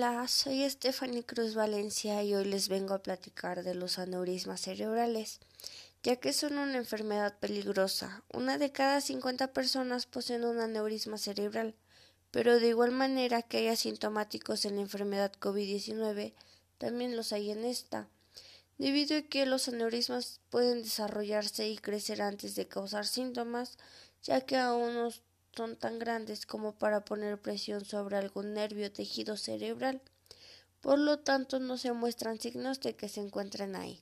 Hola, soy Stephanie Cruz Valencia y hoy les vengo a platicar de los aneurismas cerebrales, ya que son una enfermedad peligrosa. Una de cada 50 personas poseen un aneurisma cerebral, pero de igual manera que hay asintomáticos en la enfermedad COVID-19, también los hay en esta. Debido a que los aneurismas pueden desarrollarse y crecer antes de causar síntomas, ya que aún no son tan grandes como para poner presión sobre algún nervio o tejido cerebral. Por lo tanto, no se muestran signos de que se encuentren ahí.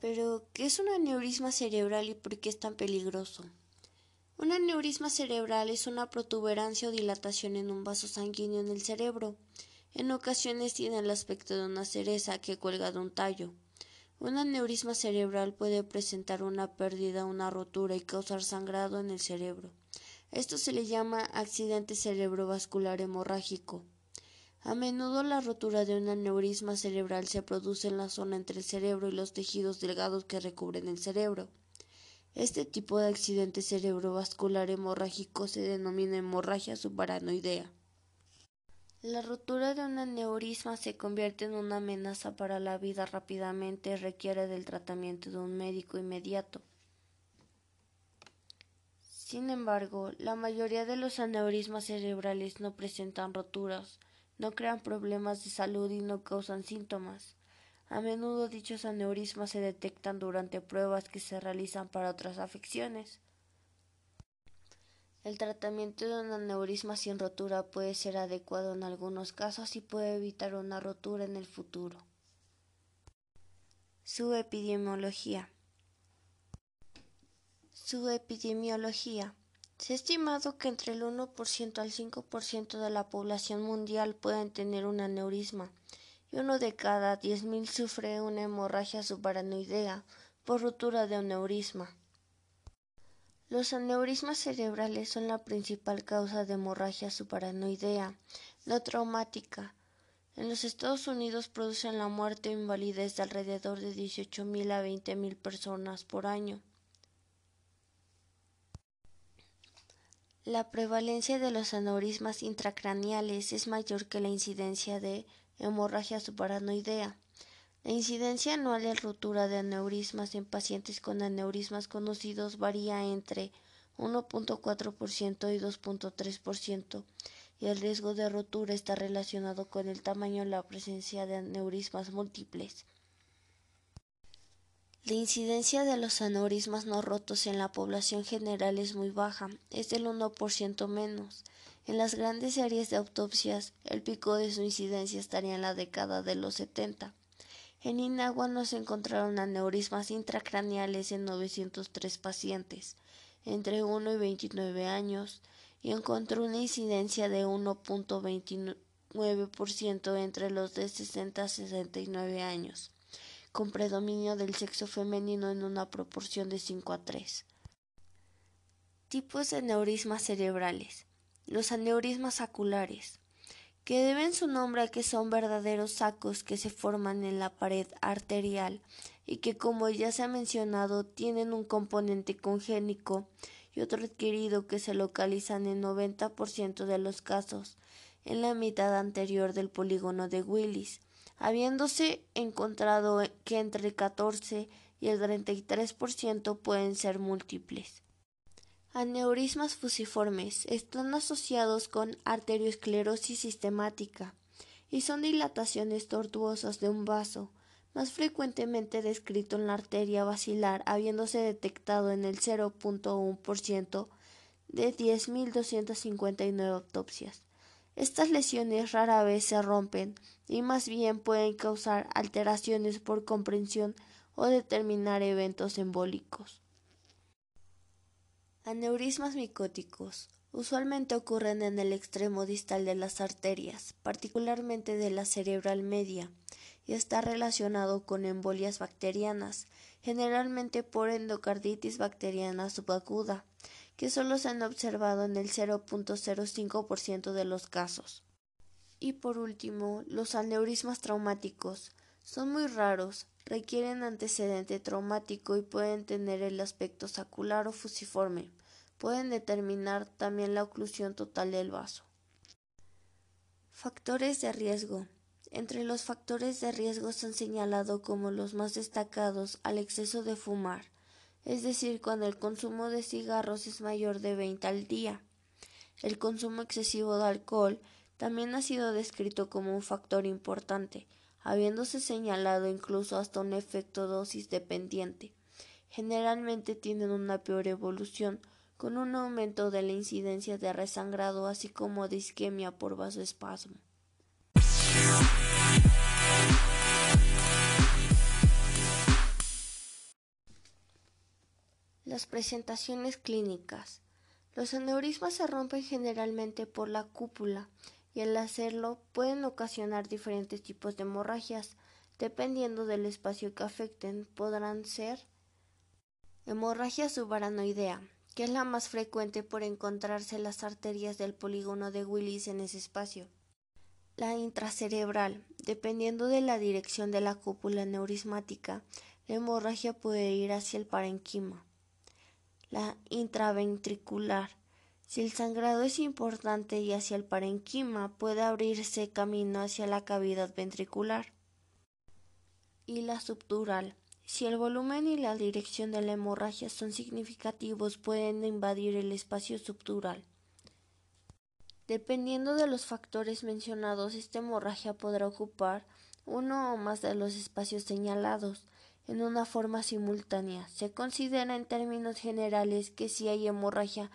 Pero, ¿qué es un aneurisma cerebral y por qué es tan peligroso? Un aneurisma cerebral es una protuberancia o dilatación en un vaso sanguíneo en el cerebro. En ocasiones tiene el aspecto de una cereza que cuelga de un tallo. Un aneurisma cerebral puede presentar una pérdida, una rotura y causar sangrado en el cerebro. Esto se le llama accidente cerebrovascular hemorrágico. A menudo la rotura de un aneurisma cerebral se produce en la zona entre el cerebro y los tejidos delgados que recubren el cerebro. Este tipo de accidente cerebrovascular hemorrágico se denomina hemorragia subaranoidea. La rotura de un aneurisma se convierte en una amenaza para la vida rápidamente y requiere del tratamiento de un médico inmediato. Sin embargo, la mayoría de los aneurismas cerebrales no presentan roturas, no crean problemas de salud y no causan síntomas. A menudo dichos aneurismas se detectan durante pruebas que se realizan para otras afecciones. El tratamiento de un aneurisma sin rotura puede ser adecuado en algunos casos y puede evitar una rotura en el futuro. Su epidemiología. Su epidemiología. Se ha estimado que entre el 1% al 5% de la población mundial pueden tener un aneurisma y uno de cada diez mil sufre una hemorragia subaranoidea por rotura de aneurisma. Los aneurismas cerebrales son la principal causa de hemorragia subaranoidea no traumática. En los Estados Unidos producen la muerte o invalidez de alrededor de 18.000 a 20.000 personas por año. La prevalencia de los aneurismas intracraneales es mayor que la incidencia de hemorragia subaranoidea. La incidencia anual de rotura de aneurismas en pacientes con aneurismas conocidos varía entre 1.4% y 2.3% y el riesgo de rotura está relacionado con el tamaño y la presencia de aneurismas múltiples. La incidencia de los aneurismas no rotos en la población general es muy baja, es del 1% menos. En las grandes series de autopsias, el pico de su incidencia estaría en la década de los 70. En Inagua no se encontraron aneurismas intracraneales en 903 pacientes entre 1 y 29 años y encontró una incidencia de 1.29% entre los de 60 a 69 años, con predominio del sexo femenino en una proporción de 5 a 3. Tipos de aneurismas cerebrales. Los aneurismas saculares, que deben su nombre a que son verdaderos sacos que se forman en la pared arterial y que, como ya se ha mencionado, tienen un componente congénico y otro adquirido que se localizan en 90% de los casos en la mitad anterior del polígono de Willis, habiéndose encontrado que entre el 14 y el 33% pueden ser múltiples. Aneurismas fusiformes están asociados con arteriosclerosis sistemática y son dilataciones tortuosas de un vaso, más frecuentemente descrito en la arteria basilar, habiéndose detectado en el 0.1% de 10.259 autopsias. Estas lesiones rara vez se rompen y más bien pueden causar alteraciones por comprensión o determinar eventos embólicos. Aneurismas micóticos usualmente ocurren en el extremo distal de las arterias, particularmente de la cerebral media, y está relacionado con embolias bacterianas, generalmente por endocarditis bacteriana subaguda, que solo se han observado en el 0.05% de los casos. Y por último, los aneurismas traumáticos Son muy raros, requieren antecedente traumático y pueden tener el aspecto sacular o fusiforme. Pueden determinar también la oclusión total del vaso. Factores de riesgo. Entre los factores de riesgo se han señalado como los más destacados al exceso de fumar, es decir, cuando el consumo de cigarros es mayor de 20 al día. El consumo excesivo de alcohol también ha sido descrito como un factor importante, habiéndose señalado incluso hasta un efecto dosis dependiente. Generalmente tienen una peor evolución, con un aumento de la incidencia de resangrado así como de isquemia por vasoespasmo. Las presentaciones clínicas. Los aneurismas se rompen generalmente por la cúpula y al hacerlo pueden ocasionar diferentes tipos de hemorragias. Dependiendo del espacio que afecten, podrán ser hemorragia subaranoidea, que es la más frecuente por encontrarse las arterias del polígono de Willis en ese espacio. La intracerebral, dependiendo de la dirección de la cúpula neurismática, la hemorragia puede ir hacia el parenquima. La intraventricular, si el sangrado es importante y hacia el parenquima, puede abrirse camino hacia la cavidad ventricular. Y la subdural. Si el volumen y la dirección de la hemorragia son significativos, pueden invadir el espacio subdural. Dependiendo de los factores mencionados, esta hemorragia podrá ocupar uno o más de los espacios señalados en una forma simultánea. Se considera en términos generales que si hay hemorragia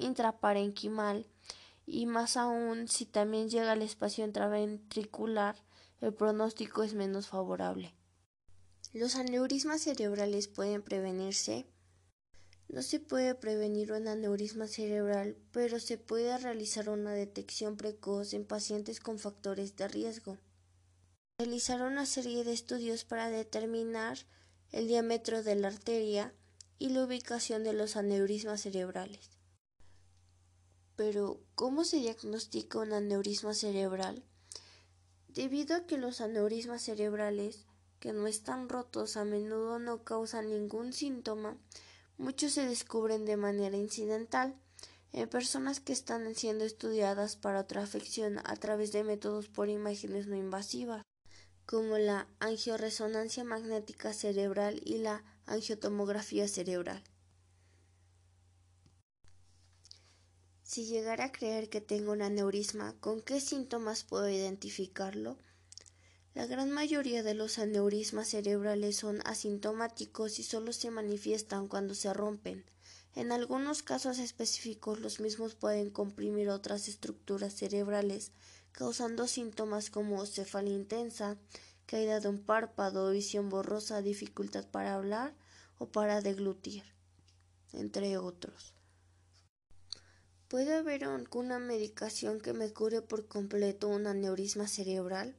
intraparenquimal y más aún si también llega al espacio intraventricular, el pronóstico es menos favorable. Los aneurismas cerebrales pueden prevenirse. No se puede prevenir un aneurisma cerebral, pero se puede realizar una detección precoz en pacientes con factores de riesgo. Realizar una serie de estudios para determinar el diámetro de la arteria y la ubicación de los aneurismas cerebrales. Pero, ¿cómo se diagnostica un aneurisma cerebral? Debido a que los aneurismas cerebrales que no están rotos a menudo no causan ningún síntoma, muchos se descubren de manera incidental en personas que están siendo estudiadas para otra afección a través de métodos por imágenes no invasivas, como la angioresonancia magnética cerebral y la angiotomografía cerebral. Si llegara a creer que tengo un aneurisma, ¿con qué síntomas puedo identificarlo? La gran mayoría de los aneurismas cerebrales son asintomáticos y solo se manifiestan cuando se rompen. En algunos casos específicos los mismos pueden comprimir otras estructuras cerebrales, causando síntomas como cefalea intensa, caída de un párpado, visión borrosa, dificultad para hablar o para deglutir, entre otros. ¿Puede haber alguna medicación que me cure por completo un aneurisma cerebral?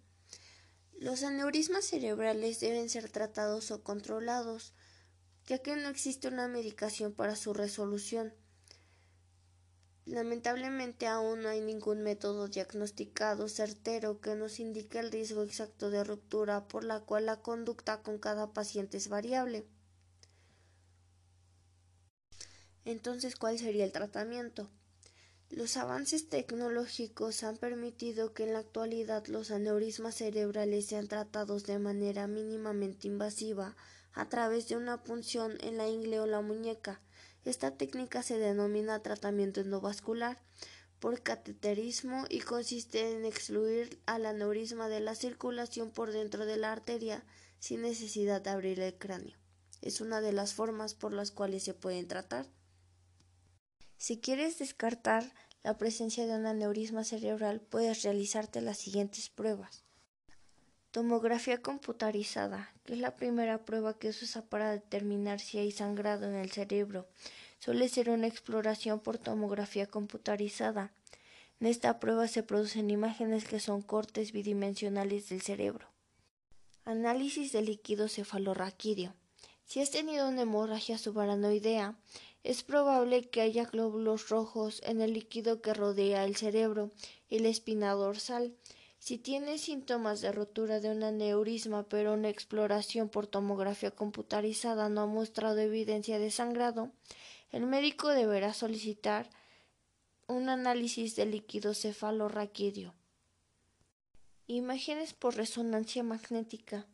Los aneurismas cerebrales deben ser tratados o controlados, ya que no existe una medicación para su resolución. Lamentablemente aún no hay ningún método diagnosticado certero que nos indique el riesgo exacto de ruptura, por la cual la conducta con cada paciente es variable. Entonces, ¿cuál sería el tratamiento? Los avances tecnológicos han permitido que en la actualidad los aneurismas cerebrales sean tratados de manera mínimamente invasiva a través de una punción en la ingle o la muñeca. Esta técnica se denomina tratamiento endovascular por cateterismo y consiste en excluir al aneurisma de la circulación por dentro de la arteria sin necesidad de abrir el cráneo. Es una de las formas por las cuales se pueden tratar. Si quieres descartar la presencia de un aneurisma cerebral, puedes realizarte las siguientes pruebas. Tomografía computarizada, que es la primera prueba que se usa para determinar si hay sangrado en el cerebro. Suele ser una exploración por tomografía computarizada. En esta prueba se producen imágenes que son cortes bidimensionales del cerebro. Análisis de líquido cefalorraquídeo. Si has tenido una hemorragia subaranoidea, es probable que haya glóbulos rojos en el líquido que rodea el cerebro y la espina dorsal. Si tiene síntomas de rotura de un aneurisma, pero una exploración por tomografía computarizada no ha mostrado evidencia de sangrado, el médico deberá solicitar un análisis de líquido cefalorraquídeo. Imágenes por resonancia magnética.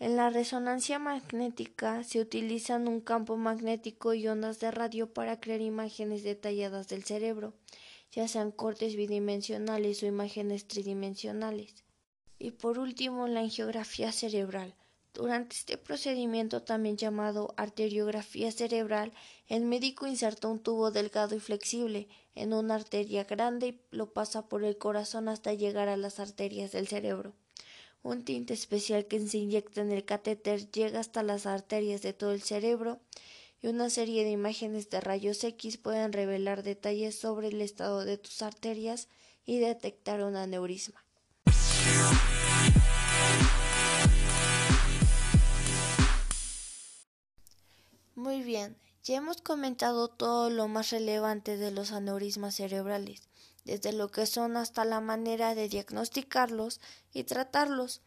En la resonancia magnética se utilizan un campo magnético y ondas de radio para crear imágenes detalladas del cerebro ya sean cortes bidimensionales o imágenes tridimensionales. Y por último, la angiografía cerebral. Durante este procedimiento, también llamado arteriografía cerebral, el médico inserta un tubo delgado y flexible en una arteria grande y lo pasa por el corazón hasta llegar a las arterias del cerebro. Un tinte especial que se inyecta en el catéter llega hasta las arterias de todo el cerebro y una serie de imágenes de rayos X pueden revelar detalles sobre el estado de tus arterias y detectar un aneurisma. Muy bien, ya hemos comentado todo lo más relevante de los aneurismas cerebrales, desde lo que son hasta la manera de diagnosticarlos y tratarlos.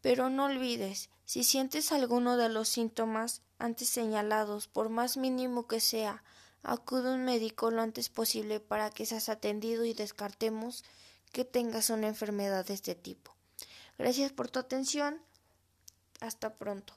Pero no olvides, si sientes alguno de los síntomas antes señalados, por más mínimo que sea, acude a un médico lo antes posible para que seas atendido y descartemos que tengas una enfermedad de este tipo. Gracias por tu atención. Hasta pronto.